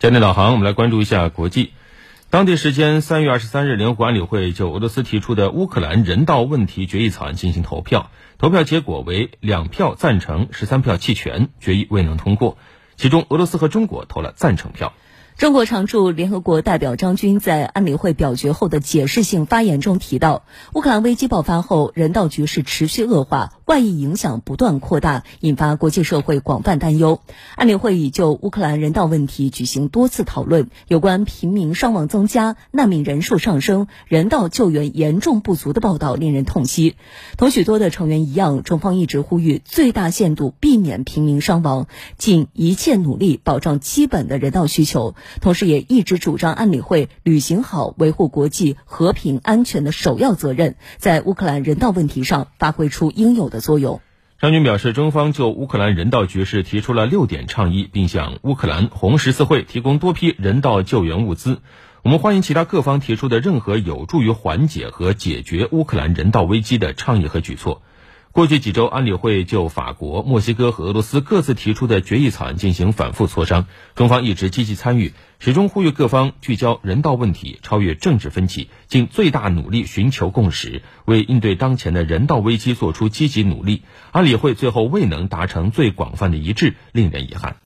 焦点导航，我们来关注一下国际。当地时间三月二十三日，联合国安理会就俄罗斯提出的乌克兰人道问题决议草案进行投票，投票结果为两票赞成，十三票弃权，决议未能通过。其中，俄罗斯和中国投了赞成票。中国常驻联合国代表张军在安理会表决后的解释性发言中提到，乌克兰危机爆发后，人道局势持续恶化，外溢影响不断扩大，引发国际社会广泛担忧。安理会已就乌克兰人道问题举行多次讨论，有关平民伤亡增加、难民人数上升、人道救援严重不足的报道令人痛惜。同许多的成员一样，中方一直呼吁最大限度避免平民伤亡，尽一切努力保障基本的人道需求。同时，也一直主张安理会履行好维护国际和平安全的首要责任，在乌克兰人道问题上发挥出应有的作用。张军表示，中方就乌克兰人道局势提出了六点倡议，并向乌克兰红十字会提供多批人道救援物资。我们欢迎其他各方提出的任何有助于缓解和解决乌克兰人道危机的倡议和举措。过去几周，安理会就法国、墨西哥和俄罗斯各自提出的决议草案进行反复磋商，中方一直积极参与，始终呼吁各方聚焦人道问题，超越政治分歧，尽最大努力寻求共识，为应对当前的人道危机做出积极努力。安理会最后未能达成最广泛的一致，令人遗憾。